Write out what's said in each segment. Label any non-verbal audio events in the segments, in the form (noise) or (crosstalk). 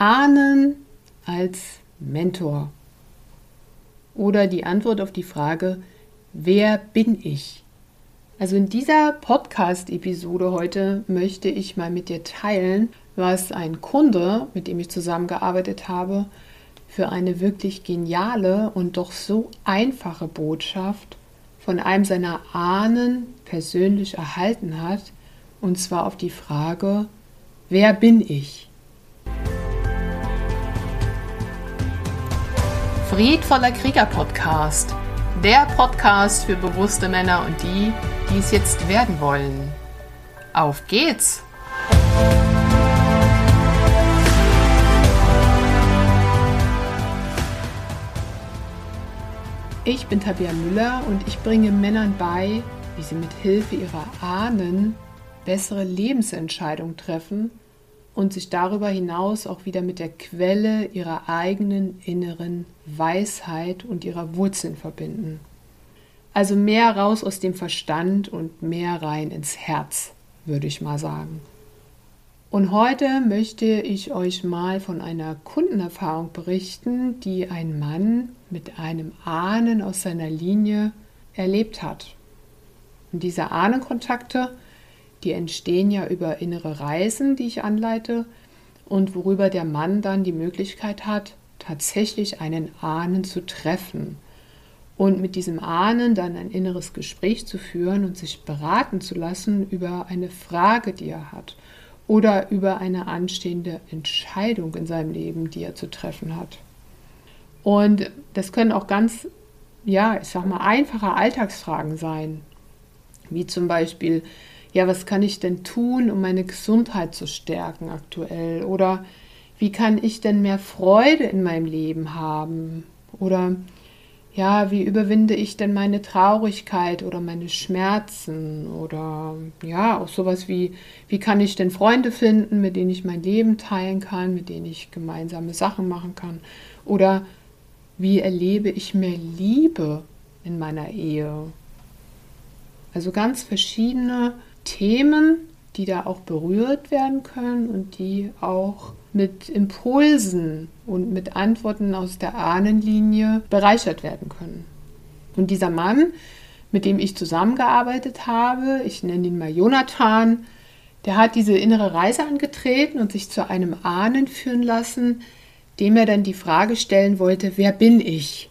Ahnen als Mentor. Oder die Antwort auf die Frage, wer bin ich? Also in dieser Podcast-Episode heute möchte ich mal mit dir teilen, was ein Kunde, mit dem ich zusammengearbeitet habe, für eine wirklich geniale und doch so einfache Botschaft von einem seiner Ahnen persönlich erhalten hat, und zwar auf die Frage, wer bin ich? Friedvoller Krieger Podcast, der Podcast für bewusste Männer und die, die es jetzt werden wollen. Auf geht's! Ich bin Tabia Müller und ich bringe Männern bei, wie sie mit Hilfe ihrer Ahnen bessere Lebensentscheidungen treffen und sich darüber hinaus auch wieder mit der Quelle ihrer eigenen inneren Weisheit und ihrer Wurzeln verbinden. Also mehr raus aus dem Verstand und mehr rein ins Herz, würde ich mal sagen. Und heute möchte ich euch mal von einer Kundenerfahrung berichten, die ein Mann mit einem Ahnen aus seiner Linie erlebt hat. Und diese Ahnenkontakte, die entstehen ja über innere Reisen, die ich anleite und worüber der Mann dann die Möglichkeit hat, tatsächlich einen Ahnen zu treffen und mit diesem Ahnen dann ein inneres Gespräch zu führen und sich beraten zu lassen über eine Frage, die er hat oder über eine anstehende Entscheidung in seinem Leben, die er zu treffen hat. Und das können auch ganz, ja, ich sag mal, einfache Alltagsfragen sein, wie zum Beispiel, ja, was kann ich denn tun, um meine Gesundheit zu stärken aktuell? Oder wie kann ich denn mehr Freude in meinem Leben haben? Oder ja, wie überwinde ich denn meine Traurigkeit oder meine Schmerzen oder ja, auch sowas wie, wie kann ich denn Freunde finden, mit denen ich mein Leben teilen kann, mit denen ich gemeinsame Sachen machen kann oder wie erlebe ich mehr Liebe in meiner Ehe. Also ganz verschiedene Themen, die da auch berührt werden können und die auch mit Impulsen und mit Antworten aus der Ahnenlinie bereichert werden können. Und dieser Mann, mit dem ich zusammengearbeitet habe, ich nenne ihn mal Jonathan, der hat diese innere Reise angetreten und sich zu einem Ahnen führen lassen, dem er dann die Frage stellen wollte, wer bin ich?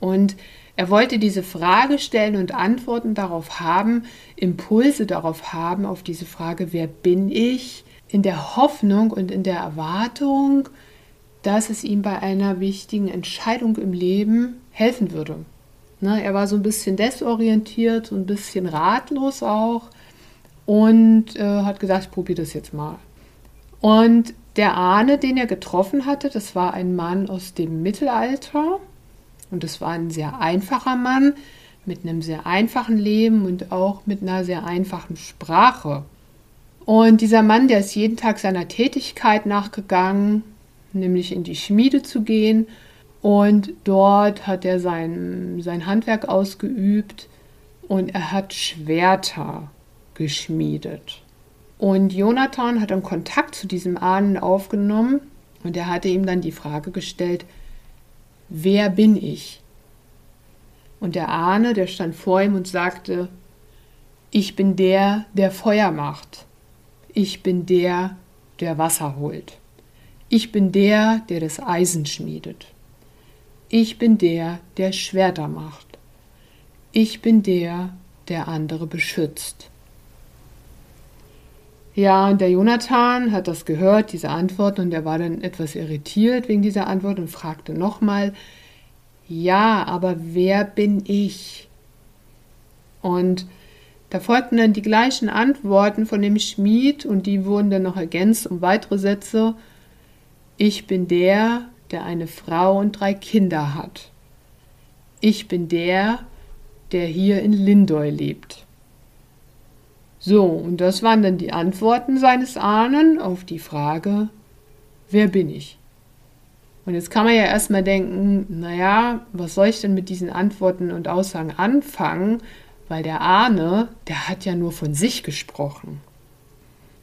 Und er wollte diese Frage stellen und Antworten darauf haben, Impulse darauf haben, auf diese Frage, wer bin ich? in der Hoffnung und in der Erwartung, dass es ihm bei einer wichtigen Entscheidung im Leben helfen würde. Ne, er war so ein bisschen desorientiert, so ein bisschen ratlos auch und äh, hat gesagt, ich probiere das jetzt mal. Und der Ahne, den er getroffen hatte, das war ein Mann aus dem Mittelalter und es war ein sehr einfacher Mann mit einem sehr einfachen Leben und auch mit einer sehr einfachen Sprache. Und dieser Mann, der ist jeden Tag seiner Tätigkeit nachgegangen, nämlich in die Schmiede zu gehen. Und dort hat er sein, sein Handwerk ausgeübt und er hat Schwerter geschmiedet. Und Jonathan hat dann Kontakt zu diesem Ahnen aufgenommen und er hatte ihm dann die Frage gestellt, wer bin ich? Und der Ahne, der stand vor ihm und sagte, ich bin der, der Feuer macht. Ich bin der, der Wasser holt. Ich bin der, der das Eisen schmiedet. Ich bin der, der Schwerter macht. Ich bin der, der andere beschützt. Ja, und der Jonathan hat das gehört, diese Antwort, und er war dann etwas irritiert wegen dieser Antwort und fragte nochmal, ja, aber wer bin ich? Und da folgten dann die gleichen Antworten von dem Schmied und die wurden dann noch ergänzt um weitere Sätze. Ich bin der, der eine Frau und drei Kinder hat. Ich bin der, der hier in Lindoy lebt. So, und das waren dann die Antworten seines Ahnen auf die Frage, wer bin ich? Und jetzt kann man ja erstmal denken, naja, was soll ich denn mit diesen Antworten und Aussagen anfangen? weil der Ahne, der hat ja nur von sich gesprochen.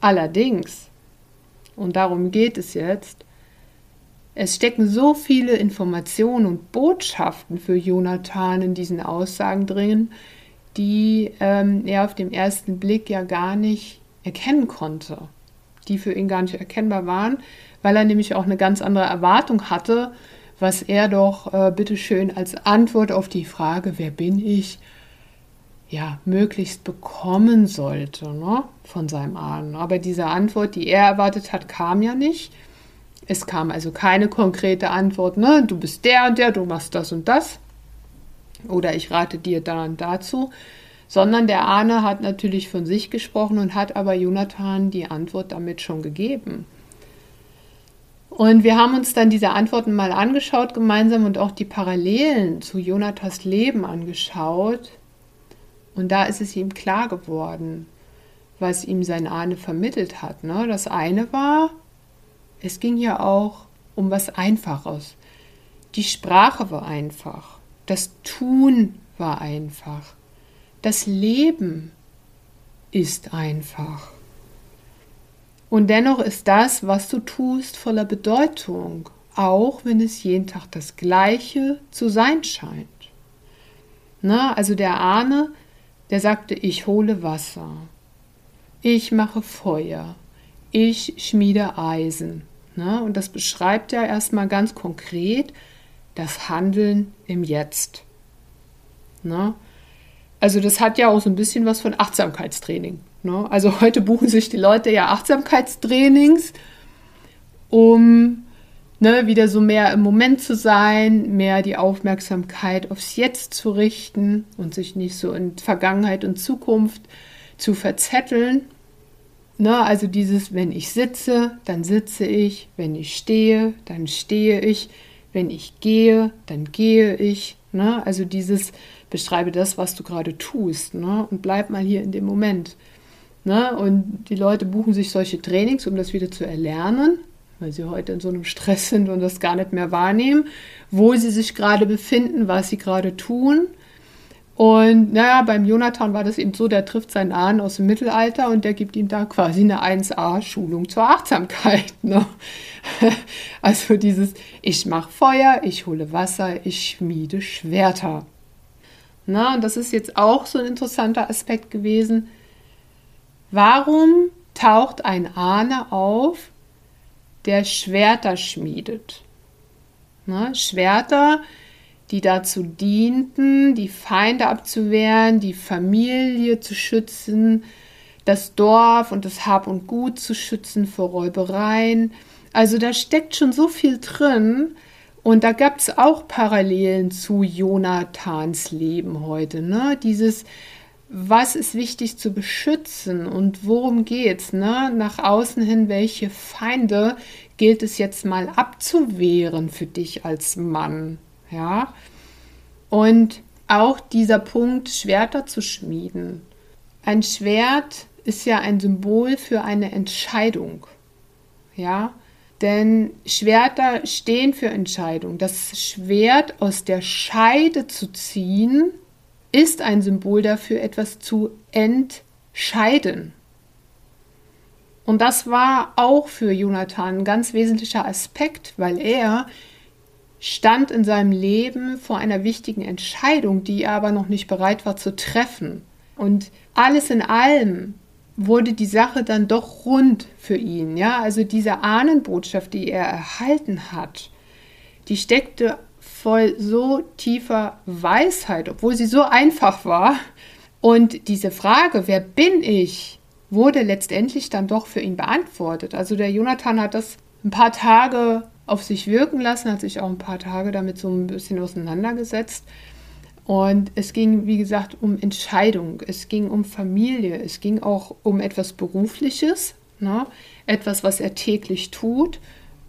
Allerdings, und darum geht es jetzt, Es stecken so viele Informationen und Botschaften für Jonathan in diesen Aussagen drin, die ähm, er auf dem ersten Blick ja gar nicht erkennen konnte, die für ihn gar nicht erkennbar waren, weil er nämlich auch eine ganz andere Erwartung hatte, was er doch äh, bitteschön als Antwort auf die Frage, wer bin ich, ja, möglichst bekommen sollte ne, von seinem Ahnen. Aber diese Antwort, die er erwartet hat, kam ja nicht. Es kam also keine konkrete Antwort, ne, du bist der und der, du machst das und das. Oder ich rate dir da und dazu. Sondern der Ahne hat natürlich von sich gesprochen und hat aber Jonathan die Antwort damit schon gegeben. Und wir haben uns dann diese Antworten mal angeschaut gemeinsam und auch die Parallelen zu Jonathas Leben angeschaut. Und da ist es ihm klar geworden, was ihm sein Ahne vermittelt hat. Ne? Das eine war, es ging ja auch um was Einfaches. Die Sprache war einfach. Das Tun war einfach. Das Leben ist einfach. Und dennoch ist das, was du tust, voller Bedeutung, auch wenn es jeden Tag das Gleiche zu sein scheint. Na, also der Ahne, der sagte, ich hole Wasser, ich mache Feuer, ich schmiede Eisen. Na, und das beschreibt ja erstmal ganz konkret das Handeln im Jetzt. Na, also das hat ja auch so ein bisschen was von Achtsamkeitstraining. Ne? Also (laughs) heute buchen sich die Leute ja Achtsamkeitstrainings, um ne, wieder so mehr im Moment zu sein, mehr die Aufmerksamkeit aufs Jetzt zu richten und sich nicht so in Vergangenheit und Zukunft zu verzetteln. Ne, also dieses, wenn ich sitze, dann sitze ich, wenn ich stehe, dann stehe ich, wenn ich gehe, dann gehe ich. Ne? Also dieses, beschreibe das, was du gerade tust ne? und bleib mal hier in dem Moment. Ne? Und die Leute buchen sich solche Trainings, um das wieder zu erlernen, weil sie heute in so einem Stress sind und das gar nicht mehr wahrnehmen, wo sie sich gerade befinden, was sie gerade tun. Und naja, beim Jonathan war das eben so, der trifft seinen Ahnen aus dem Mittelalter und der gibt ihm da quasi eine 1A-Schulung zur Achtsamkeit. (laughs) Ne? Also dieses, ich mache Feuer, ich hole Wasser, ich schmiede Schwerter. Na, und das ist jetzt auch so ein interessanter Aspekt gewesen. Warum taucht ein Ahne auf, der Schwerter schmiedet? Na, Schwerter, die dazu dienten, die Feinde abzuwehren, die Familie zu schützen, das Dorf und das Hab und Gut zu schützen vor Räubereien. Also da steckt schon so viel drin. Und da gab es auch Parallelen zu Jonathans Leben heute. Ne? Dieses, was ist wichtig zu beschützen und worum geht's, ne? Nach außen hin, welche Feinde gilt es jetzt mal abzuwehren für dich als Mann, ja? Und auch dieser Punkt, Schwerter zu schmieden. Ein Schwert ist ja ein Symbol für eine Entscheidung, ja? Denn Schwerter stehen für Entscheidung. Das Schwert aus der Scheide zu ziehen, ist ein Symbol dafür, etwas zu entscheiden. Und das war auch für Jonathan ein ganz wesentlicher Aspekt, weil er stand in seinem Leben vor einer wichtigen Entscheidung, die er aber noch nicht bereit war zu treffen. Und alles in allem wurde die Sache dann doch rund für ihn. Ja, also diese Ahnenbotschaft, die er erhalten hat, die steckte voll so tiefer Weisheit, obwohl sie so einfach war. Und diese Frage, wer bin ich, wurde letztendlich dann doch für ihn beantwortet. Also der Jonathan hat das ein paar Tage auf sich wirken lassen, hat sich auch ein paar Tage damit so ein bisschen auseinandergesetzt. Und es ging, wie gesagt, um Entscheidung, es ging um Familie, es ging auch um etwas Berufliches, ne? etwas, was er täglich tut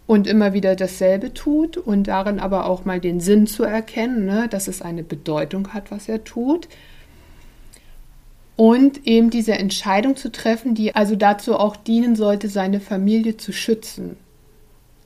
und immer wieder dasselbe tut und darin aber auch mal den Sinn zu erkennen, ne, dass es eine Bedeutung hat, was er tut. Und eben diese Entscheidung zu treffen, die also dazu auch dienen sollte, seine Familie zu schützen.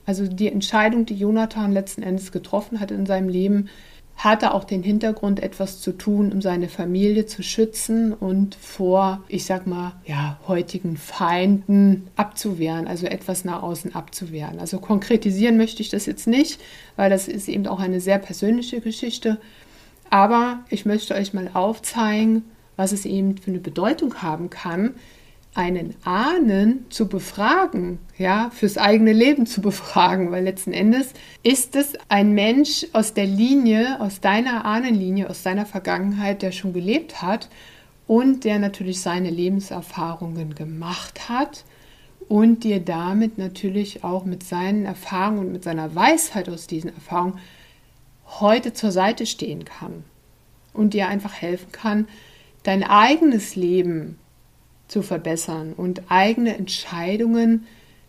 Also die Entscheidung, die Jonathan letzten Endes getroffen hat in seinem Leben, hatte auch den Hintergrund, etwas zu tun, um seine Familie zu schützen und vor, ich sag mal, ja, heutigen Feinden abzuwehren, also etwas nach außen abzuwehren. Also konkretisieren möchte ich das jetzt nicht, weil das ist eben auch eine sehr persönliche Geschichte. Aber ich möchte euch mal aufzeigen, was es eben für eine Bedeutung haben kann, einen Ahnen zu befragen, ja, fürs eigene Leben zu (laughs) befragen, weil letzten Endes ist es ein Mensch aus der Linie, aus deiner Ahnenlinie, aus deiner Vergangenheit, der schon gelebt hat und der natürlich seine Lebenserfahrungen gemacht hat und dir damit natürlich auch mit seinen Erfahrungen und mit seiner Weisheit aus diesen Erfahrungen heute zur Seite stehen kann und dir einfach helfen kann, dein eigenes Leben zu verbessern und eigene Entscheidungen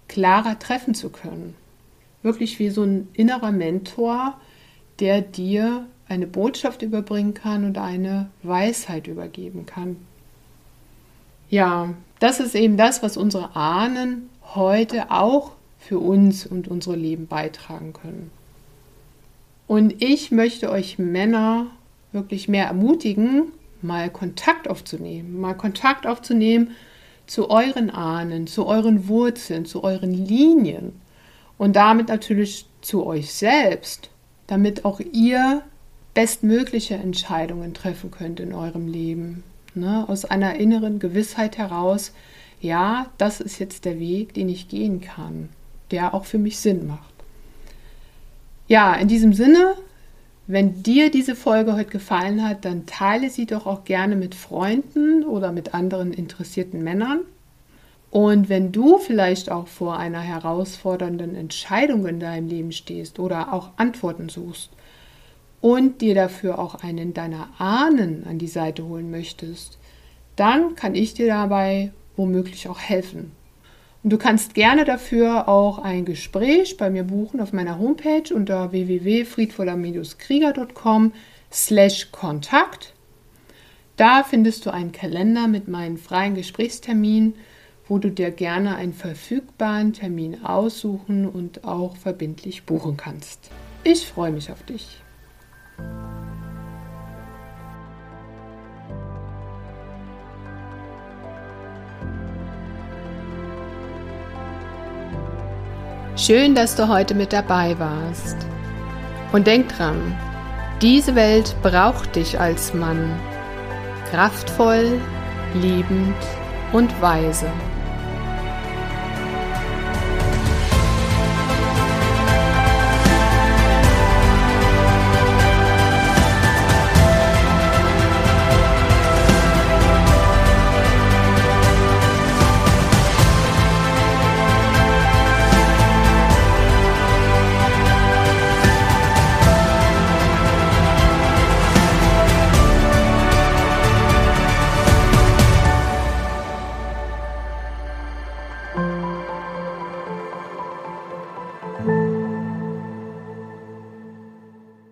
klarer treffen zu können. Wirklich wie so ein innerer Mentor, der dir eine Botschaft überbringen kann und eine Weisheit übergeben kann. Ja, das ist eben das, was unsere Ahnen heute auch für uns und unsere Leben beitragen können. Und ich möchte euch Männer wirklich mehr ermutigen, mal Kontakt aufzunehmen, mal Kontakt aufzunehmen zu euren Ahnen, zu euren Wurzeln, zu euren Linien und damit natürlich zu euch selbst, damit auch ihr bestmögliche Entscheidungen treffen könnt in eurem Leben. Ne? Aus einer inneren Gewissheit heraus, ja, das ist jetzt der Weg, den ich gehen kann, der auch für mich Sinn macht. Ja, in diesem Sinne wenn dir diese Folge heute gefallen hat, dann teile sie doch auch gerne mit Freunden oder mit anderen interessierten Männern. Und wenn du vielleicht auch vor einer herausfordernden Entscheidung in deinem Leben stehst oder auch Antworten suchst und dir dafür auch einen deiner Ahnen an die Seite holen möchtest, dann kann ich dir dabei womöglich auch helfen. Und du kannst gerne dafür auch ein Gespräch bei mir buchen auf meiner Homepage unter www.friedvoller-krieger.com slash Kontakt. Da findest du einen Kalender mit meinen freien Gesprächsterminen, wo du dir gerne einen verfügbaren Termin aussuchen und auch verbindlich buchen kannst. Ich freue mich auf dich. Schön, dass du heute mit dabei warst. Und denk dran, diese Welt braucht dich als Mann. Kraftvoll, liebend und weise.